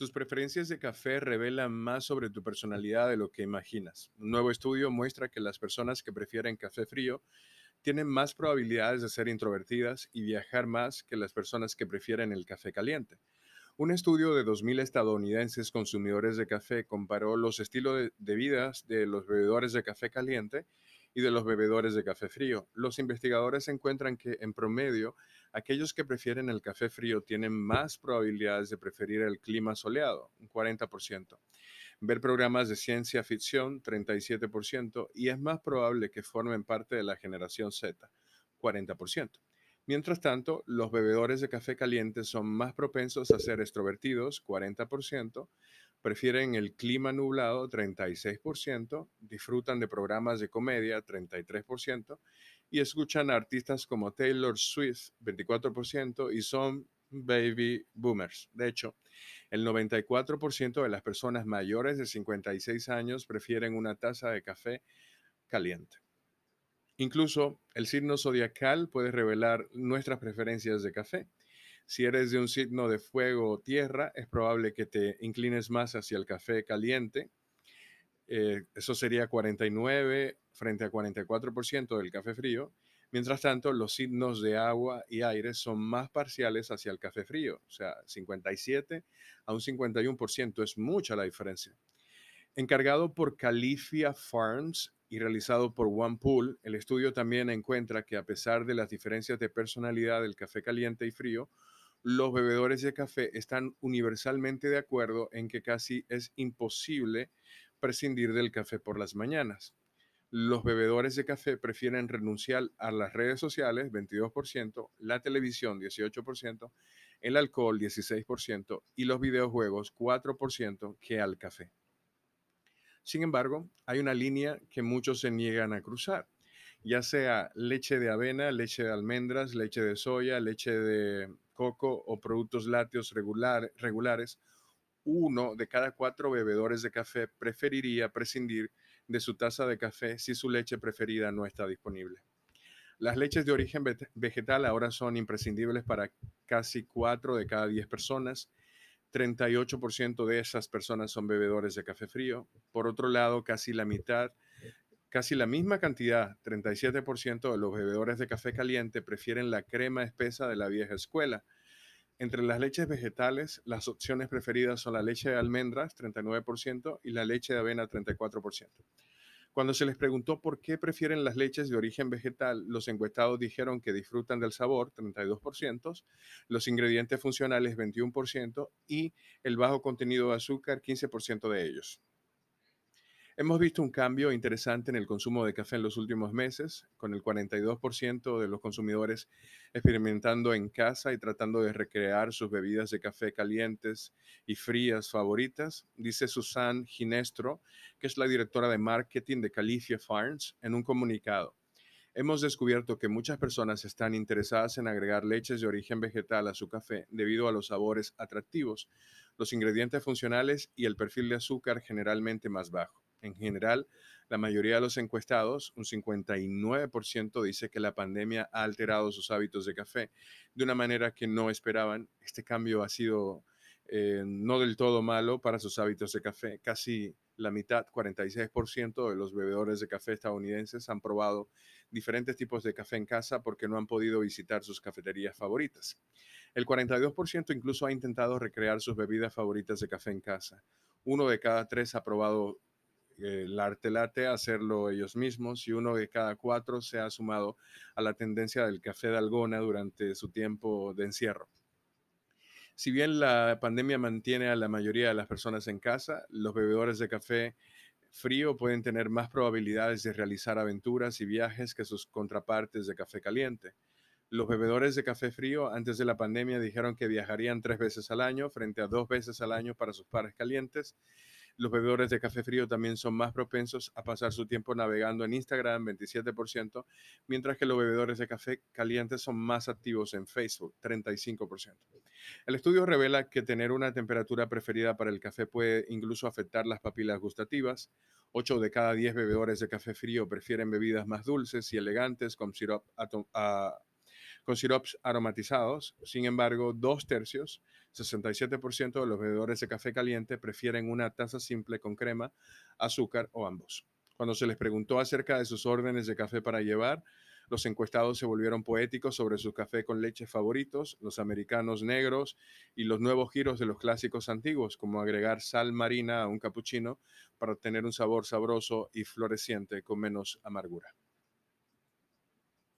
Tus preferencias de café revelan más sobre tu personalidad de lo que imaginas. Un nuevo estudio muestra que las personas que prefieren café frío tienen más probabilidades de ser introvertidas y viajar más que las personas que prefieren el café caliente. Un estudio de 2.000 estadounidenses consumidores de café comparó los estilos de, vida de los bebedores de café caliente y de los bebedores de café frío. Los investigadores encuentran que, en promedio, aquellos que prefieren el café frío tienen más probabilidades de preferir el clima soleado, un 40%. Ver programas de ciencia ficción, 37%, y es más probable que formen parte de la generación Z, 40%. Mientras tanto, los bebedores de café caliente son más propensos a ser extrovertidos, 40%, prefieren el clima nublado 36%, disfrutan de programas de comedia 33% y escuchan a artistas como Taylor Swift 24% y son baby boomers. De hecho, el 94% de las personas mayores de 56 años prefieren una taza de café caliente. Incluso el signo zodiacal puede revelar nuestras preferencias de café. Si eres de un signo de fuego o tierra, es probable que te inclines más hacia el café caliente. Eh, eso sería 49 frente a 44% del café frío. Mientras tanto, los signos de agua y aire son más parciales hacia el café frío, o sea, 57 a un 51% es mucha la diferencia. Encargado por Califia Farms y realizado por OnePool, el estudio también encuentra que a pesar de las diferencias de personalidad del café caliente y frío, los bebedores de café están universalmente de acuerdo en que casi es imposible prescindir del café por las mañanas. Los bebedores de café prefieren renunciar a las redes sociales, 22%, la televisión, 18%, el alcohol, 16%, y los videojuegos, 4%, que al café. Sin embargo, hay una línea que muchos se niegan a cruzar, ya sea leche de avena, leche de almendras, leche de soya, leche de coco o productos lácteos regulares, uno de cada cuatro bebedores de café preferiría prescindir de su taza de café si su leche preferida no está disponible. Las leches de origen vegetal ahora son imprescindibles para casi cuatro de cada diez personas. 38% de esas personas son bebedores de café frío. Por otro lado, casi la mitad Casi la misma cantidad, 37% de los bebedores de café caliente prefieren la crema espesa de la vieja escuela. Entre las leches vegetales, las opciones preferidas son la leche de almendras, 39%, y la leche de avena, 34%. Cuando se les preguntó por qué prefieren las leches de origen vegetal, los encuestados dijeron que disfrutan del sabor, 32%, los ingredientes funcionales, 21%, y el bajo contenido de azúcar, 15% de ellos. Hemos visto un cambio interesante en el consumo de café en los últimos meses, con el 42% de los consumidores experimentando en casa y tratando de recrear sus bebidas de café calientes y frías favoritas, dice Susan Ginestro, que es la directora de marketing de Califia Farms, en un comunicado. Hemos descubierto que muchas personas están interesadas en agregar leches de origen vegetal a su café debido a los sabores atractivos, los ingredientes funcionales y el perfil de azúcar generalmente más bajo. En general, la mayoría de los encuestados, un 59%, dice que la pandemia ha alterado sus hábitos de café de una manera que no esperaban. Este cambio ha sido eh, no del todo malo para sus hábitos de café. Casi la mitad, 46% de los bebedores de café estadounidenses han probado diferentes tipos de café en casa porque no han podido visitar sus cafeterías favoritas. El 42% incluso ha intentado recrear sus bebidas favoritas de café en casa. Uno de cada tres ha probado el arte late hacerlo ellos mismos y uno de cada cuatro se ha sumado a la tendencia del café de algona durante su tiempo de encierro. Si bien la pandemia mantiene a la mayoría de las personas en casa, los bebedores de café frío pueden tener más probabilidades de realizar aventuras y viajes que sus contrapartes de café caliente. Los bebedores de café frío antes de la pandemia dijeron que viajarían tres veces al año frente a dos veces al año para sus pares calientes los bebedores de café frío también son más propensos a pasar su tiempo navegando en Instagram, 27%, mientras que los bebedores de café caliente son más activos en Facebook, 35%. El estudio revela que tener una temperatura preferida para el café puede incluso afectar las papilas gustativas. 8 de cada 10 bebedores de café frío prefieren bebidas más dulces y elegantes con sirope con sirops aromatizados. Sin embargo, dos tercios, 67% de los bebedores de café caliente prefieren una taza simple con crema, azúcar o ambos. Cuando se les preguntó acerca de sus órdenes de café para llevar, los encuestados se volvieron poéticos sobre sus café con leche favoritos, los americanos negros y los nuevos giros de los clásicos antiguos, como agregar sal marina a un cappuccino para obtener un sabor sabroso y floreciente con menos amargura.